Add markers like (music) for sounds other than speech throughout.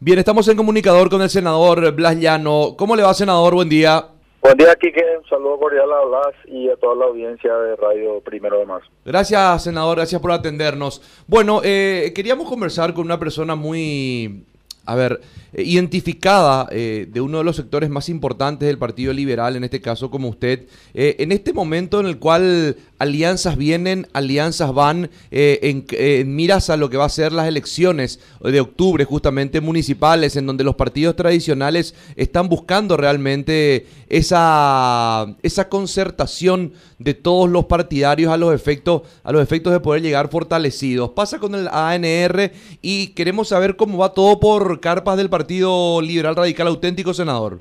Bien, estamos en comunicador con el senador Blas Llano. ¿Cómo le va, senador? Buen día. Buen día, Quique. Un saludo cordial a Blas y a toda la audiencia de Radio Primero de Marzo. Gracias, senador. Gracias por atendernos. Bueno, eh, queríamos conversar con una persona muy a ver, eh, identificada eh, de uno de los sectores más importantes del Partido Liberal, en este caso como usted, eh, en este momento en el cual alianzas vienen, alianzas van, en, miras a lo que va a ser las elecciones de octubre justamente municipales, en donde los partidos tradicionales están buscando realmente esa, esa concertación de todos los partidarios a los efectos, a los efectos de poder llegar fortalecidos. Pasa con el ANR y queremos saber cómo va todo por carpas del Partido Liberal Radical Auténtico, senador.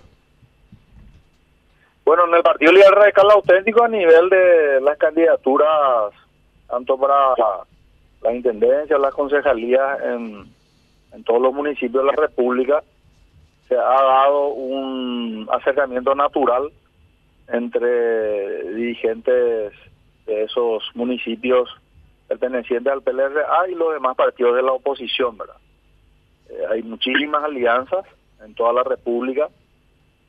Bueno, en el Partido Liberal Radical Auténtico a nivel de las candidaturas, tanto para la, intendencia, las concejalías en, en todos los municipios de la República, se ha dado un acercamiento natural entre dirigentes de esos municipios pertenecientes al PLRA y los demás partidos de la oposición, ¿verdad? Eh, hay muchísimas alianzas en toda la República,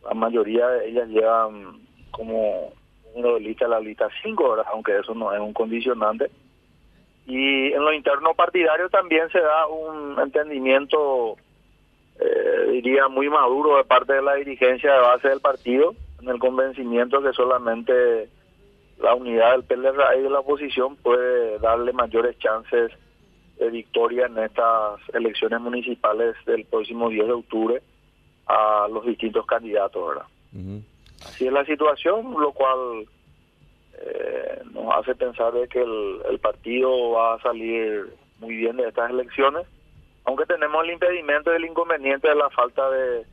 la mayoría de ellas llevan como número de lista la lista 5 horas, aunque eso no es un condicionante. Y en lo interno partidario también se da un entendimiento, eh, diría, muy maduro de parte de la dirigencia de base del partido, en el convencimiento que solamente la unidad del PLRA y de la oposición puede darle mayores chances de victoria en estas elecciones municipales del próximo 10 de octubre a los distintos candidatos, ¿verdad? Así es la situación, lo cual eh, nos hace pensar de que el, partido va a salir muy bien de estas elecciones, aunque tenemos el impedimento y el inconveniente de la falta de,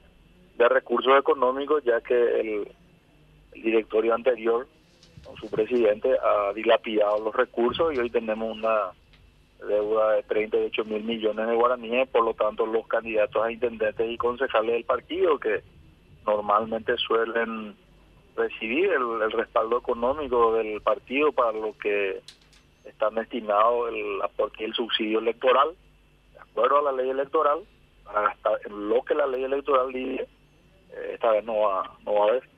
recursos económicos, ya que el, el directorio anterior, con su presidente, ha dilapidado los recursos y hoy tenemos una deuda de 38 mil millones de guaraníes, por lo tanto los candidatos a intendentes y concejales del partido que normalmente suelen recibir el, respaldo económico del partido para lo que están destinados el aporte el subsidio electoral, de acuerdo a la ley electoral, hasta en lo que la ley electoral dice, esta vez no va, no va a haber.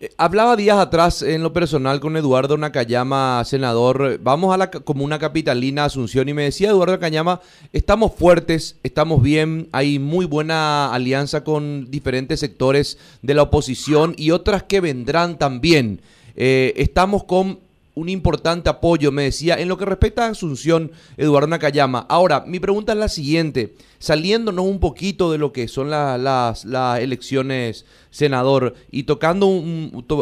Eh, hablaba días atrás en lo personal con Eduardo Nakayama, senador. Vamos a la comuna capitalina Asunción y me decía Eduardo Nakayama, estamos fuertes, estamos bien, hay muy buena alianza con diferentes sectores de la oposición y otras que vendrán también. Eh, estamos con un importante apoyo, me decía, en lo que respecta a Asunción, Eduardo Nakayama. Ahora, mi pregunta es la siguiente, saliéndonos un poquito de lo que son las, elecciones, senador, y tocando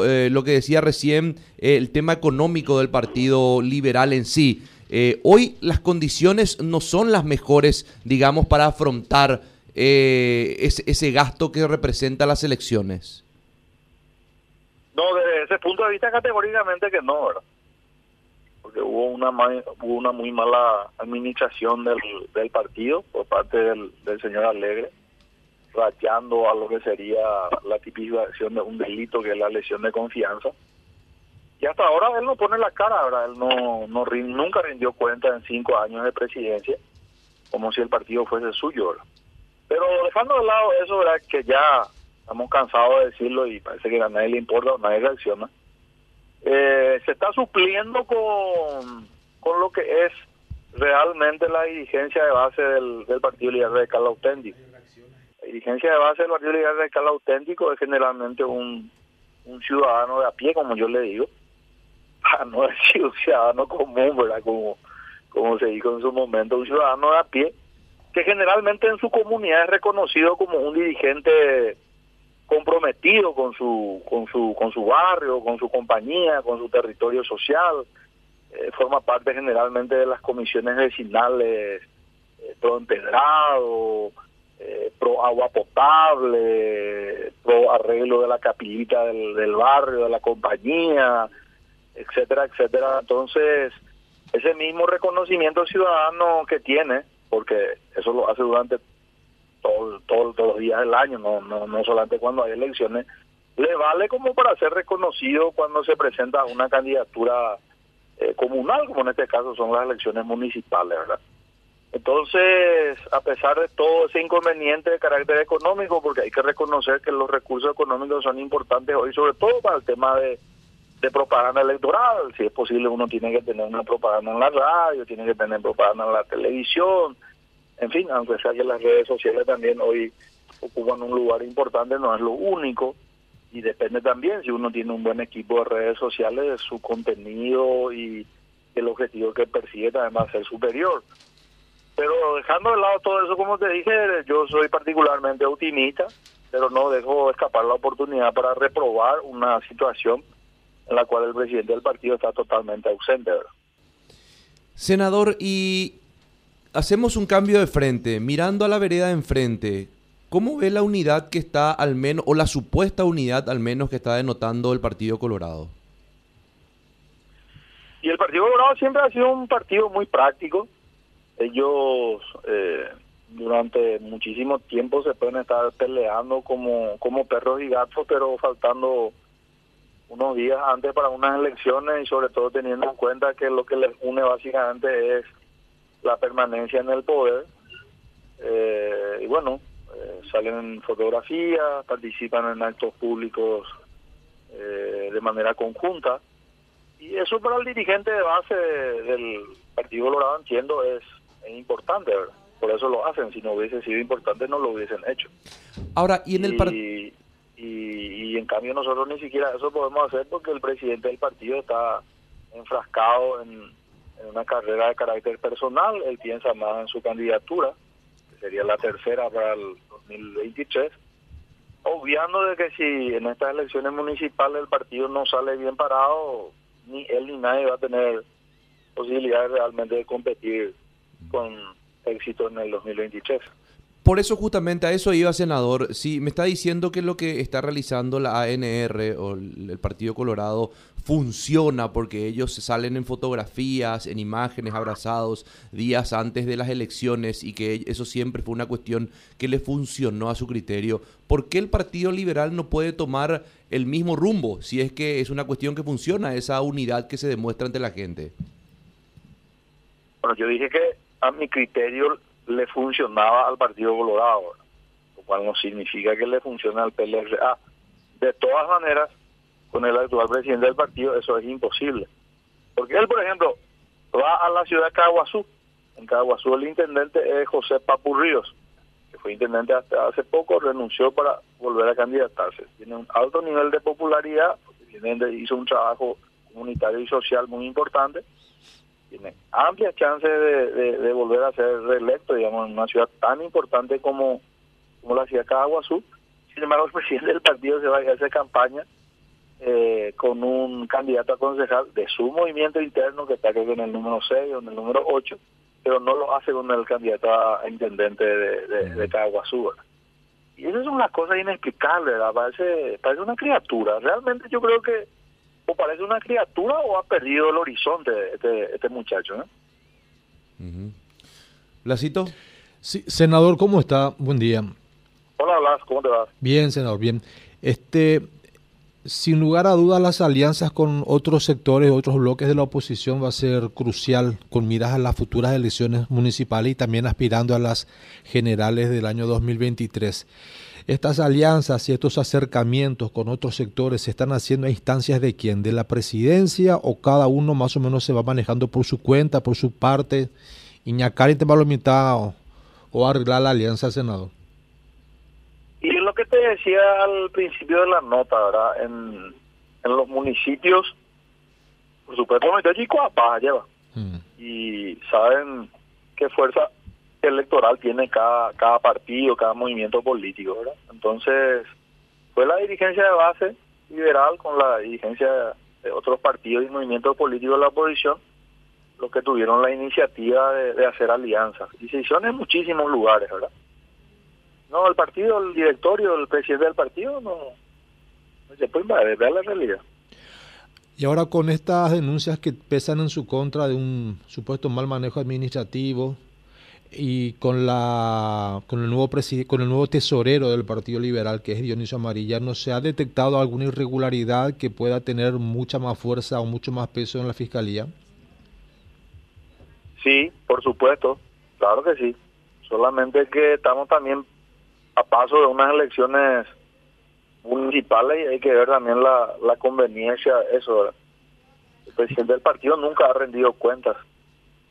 eh, lo que decía recién, eh, el tema económico del Partido Liberal en sí. Eh, hoy las condiciones no son las mejores, digamos, para afrontar ese, ese gasto que representa las elecciones. No, desde ese punto de vista categóricamente que no, ¿verdad? Porque hubo una hubo una muy mala administración del, del partido por parte del, señor Alegre, rayando a lo que sería la tipificación de un delito que es la lesión de confianza. Y hasta ahora él no pone la cara, ¿verdad? Él no, no nunca rindió cuenta en cinco años de presidencia, como si el partido fuese suyo, Pero dejando de lado eso. Que ya estamos cansados de decirlo y parece que a nadie le importa, nadie reacciona eh, se está supliendo con, con lo que es realmente la dirigencia de base del, Partido Liberal Radical Auténtico. La dirigencia de base del Partido Liberal Radical Auténtico es generalmente un, un ciudadano de a pie, como yo le digo, para (laughs) no decir un ciudadano común, ¿verdad? Como, como se dijo en su momento, un ciudadano de a pie, que generalmente en su comunidad es reconocido como un dirigente comprometido con su con su con su barrio, con su compañía, con su territorio social. Eh, forma parte generalmente de las comisiones vecinales eh, pro empedrado, eh, pro agua potable, pro arreglo de la capillita del, del barrio, de la compañía, etcétera, etcétera. Entonces, ese mismo reconocimiento ciudadano que tiene, porque eso lo hace durante todo, todos los días del año, no, no, no solamente cuando hay elecciones, le vale como para ser reconocido cuando se presenta una candidatura eh, comunal, como en este caso son las elecciones municipales, ¿verdad? Entonces, a pesar de todo ese inconveniente de carácter económico, porque hay que reconocer que los recursos económicos son importantes hoy, sobre todo para el tema de, de propaganda electoral. Si es posible, uno tiene que tener una propaganda en la radio, tiene que tener propaganda en la televisión, en fin, aunque sea que las redes sociales también hoy ocupan un lugar importante, no es lo único. Y depende también, si uno tiene un buen equipo de redes sociales, su contenido y el objetivo que persigue también va a ser superior. Pero dejando de lado todo eso, como te dije, yo soy particularmente optimista, pero no dejo escapar la oportunidad para reprobar una situación en la cual el presidente del partido está totalmente ausente. Senador, y hacemos un cambio de frente, mirando a la vereda de enfrente, ¿cómo ve la unidad que está al menos, o la supuesta unidad al menos que está denotando el Partido Colorado? Y el Partido Colorado siempre ha sido un partido muy práctico, ellos eh, durante muchísimo tiempo se pueden estar peleando como, como perros y gatos, pero faltando unos días antes para unas elecciones y sobre todo teniendo en cuenta que lo que les une básicamente es la permanencia en el poder. Eh, y bueno, eh, salen en fotografías, participan en actos públicos de manera conjunta. Y eso para el dirigente de base del Partido Colorado, entiendo, es es importante, ¿verdad? Por eso lo hacen, si no hubiese sido importante no lo hubiesen hecho. Ahora, y en el partido... Y, en cambio nosotros ni siquiera eso podemos hacer porque el presidente del partido está enfrascado en, una carrera de carácter personal, él piensa más en su candidatura, que sería la tercera para el 2023, obviando de que si en estas elecciones municipales el partido no sale bien parado, ni él ni nadie va a tener posibilidades realmente de competir con éxito en el 2023. Por eso justamente a eso iba, senador. Si me está diciendo que lo que está realizando la ANR o el Partido Colorado funciona porque ellos salen en fotografías, en imágenes, abrazados días antes de las elecciones y que eso siempre fue una cuestión que le funcionó a su criterio. ¿Por qué el Partido Liberal no puede tomar el mismo rumbo si es que es una cuestión que funciona, esa unidad que se demuestra ante la gente? Bueno, yo dije que a mi criterio le funcionaba al Partido Colorado, lo cual no significa que le funcione al PLRA. De todas maneras, con el actual presidente del partido eso es imposible. Porque él, por ejemplo, va a la ciudad de Caguazú. En Caguazú el intendente es José Papu Ríos, que fue intendente hasta hace poco, renunció para volver a candidatarse. Tiene un alto nivel de popularidad, porque hizo un trabajo comunitario y social muy importante tiene amplias chances de, volver a ser reelecto, digamos, en una ciudad tan importante como, como la ciudad de Caguazú. Sin embargo, el (laughs) presidente del partido se va a hacer campaña eh, con un candidato a concejal de su movimiento interno, que está creo que en el número 6 o en el número 8, pero no lo hace con el candidato a, intendente de, de, de Caguazú. Y eso es una cosa inexplicable, ¿verdad? Parece, parece una criatura. Realmente yo creo que o parece una criatura o ha perdido el horizonte este, este muchacho. ¿eh? ¿Lacito? Sí, senador, ¿cómo está? Buen día. Hola, Blas, ¿cómo te va? Bien, senador, bien. Este, sin lugar a dudas, las alianzas con otros sectores, otros bloques de la oposición va a ser crucial con miras a las futuras elecciones municipales y también aspirando a las generales del año 2023. Estas alianzas y estos acercamientos con otros sectores se están haciendo a instancias de quién, de la presidencia o cada uno más o menos se va manejando por su cuenta, por su parte, Iñacar y mitad o, o arreglar la alianza, senador. Y es lo que te decía al principio de la nota, ¿verdad? En, en los municipios, por supuesto, allí lleva. Mm. Y saben qué fuerza electoral tiene cada, cada partido, cada movimiento político. Entonces, fue la dirigencia de base liberal con la dirigencia de otros partidos y movimientos políticos de la oposición los que tuvieron la iniciativa de, hacer alianzas. Y se hicieron en muchísimos lugares, ¿verdad? No, el partido, el directorio, el presidente del partido no, no se puede ver la realidad. Y ahora con estas denuncias que pesan en su contra de un supuesto mal manejo administrativo, y con la con el nuevo con el nuevo tesorero del Partido Liberal que es Dionisio Amarilla no se ha detectado alguna irregularidad que pueda tener mucha más fuerza o mucho más peso en la fiscalía sí por supuesto Claro que sí. Solamente que estamos también a paso de unas elecciones municipales y hay que ver también la, la conveniencia eso. El presidente del partido nunca ha rendido cuentas.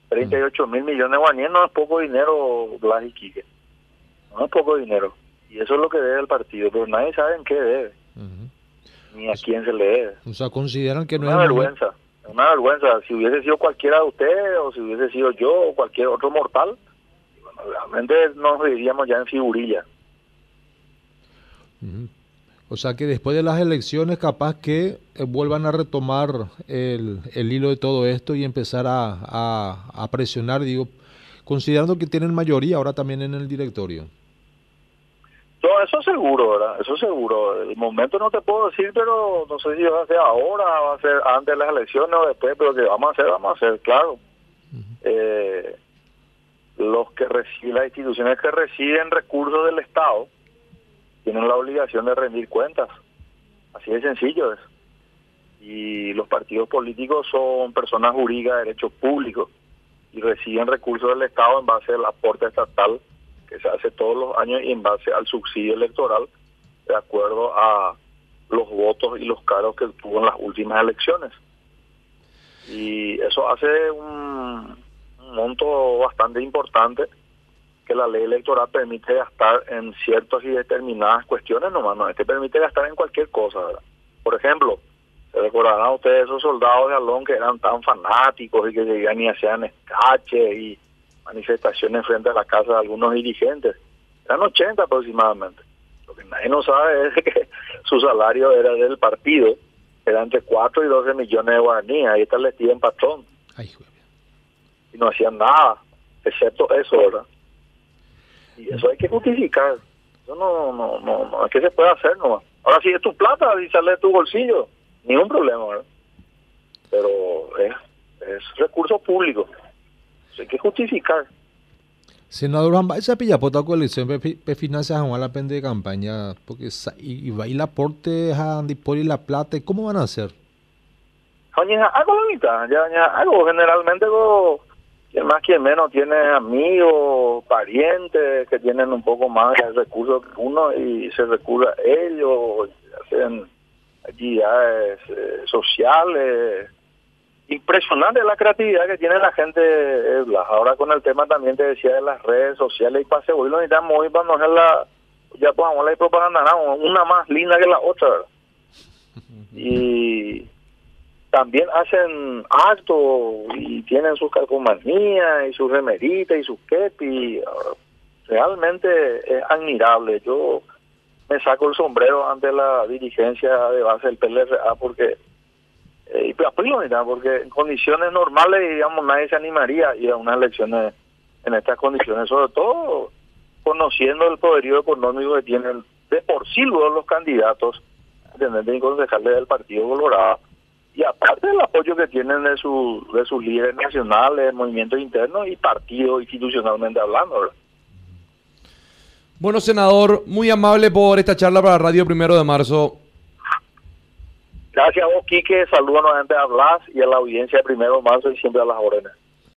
38 mil millones de guaníes no es poco dinero, Blas y Quique. No es poco dinero. Y eso es lo que debe el partido, pero nadie sabe en qué debe. Ni a quién se le debe. O sea, consideran que no una vergüenza. Una vergüenza. Si hubiese sido cualquiera de ustedes, o si hubiese sido yo, o cualquier otro mortal, realmente nos diríamos ya en figurilla. O sea que después de las elecciones capaz que eh, vuelvan a retomar el, el, hilo de todo esto y empezar a, a, presionar, digo, considerando que tienen mayoría ahora también en el directorio. No, eso seguro, ¿verdad? Eso seguro. El momento no te puedo decir, pero no sé si va a ser ahora, va a ser antes de las elecciones o después, pero que vamos a hacer, vamos a hacer, claro. eh, los que reciben, las instituciones que reciben recursos del Estado, tienen la obligación de rendir cuentas. Así de sencillo es. Y los partidos políticos son personas jurídicas de derecho público y reciben recursos del Estado en base al aporte estatal que se hace todos los años y en base al subsidio electoral de acuerdo a los votos y los cargos que tuvo en las últimas elecciones. Y eso hace un, un monto bastante importante que la ley electoral permite gastar en ciertas y determinadas cuestiones nomás, no, este permite gastar en cualquier cosa, ¿verdad? Por ejemplo, se recordarán ustedes esos soldados de Alón que eran tan fanáticos y que llegan y hacían escaches y manifestaciones frente a la casa de algunos dirigentes. Eran 80 aproximadamente. Lo que nadie no sabe es (laughs) que su salario era del partido, era entre 4 y 12 millones de guaraníes, ahí está el en patrón. y no hacían nada, excepto eso, ¿verdad? Y eso hay que justificar. Eso no, no, no, no es que se puede hacer nomás. Ahora si es tu plata y sale de tu bolsillo, ningún problema, ¿verdad? Pero es, es recurso público. Eso hay que justificar. Senador Hamba, esa pillapota coalición pe financia a la pende de campaña, porque y, va y la aporte a Andipoli la plata, ¿cómo van a hacer? Algo ya, algo generalmente quien más quien menos tiene amigos, parientes que tienen un poco más de recursos que uno y se recurre a ellos, hacen actividades eh, sociales. Impresionante la creatividad que tiene la gente. Eh, ahora con el tema también te decía de las redes sociales y pase hoy lo necesitamos hoy para no hacer la, ya podamos la propaganda, una más linda que la otra. Y también hacen actos y tienen sus calcomanías y sus remeritas y sus kepi. Realmente es admirable. Yo me saco el sombrero ante la dirigencia de base del PLRA porque eh, y porque en condiciones normales digamos nadie se animaría a ir a unas elecciones en estas condiciones sobre todo conociendo el poderío económico que tienen de por sí los candidatos de concejales del Partido Colorado y aparte del apoyo que tienen de, su, de sus líderes nacionales, movimientos internos y partidos institucionalmente hablando. Bueno, senador, muy amable por esta charla para Radio Primero de Marzo. Gracias a vos, Quique. Saludos nuevamente a Blas y a la audiencia de Primero de Marzo y siempre a las órdenes.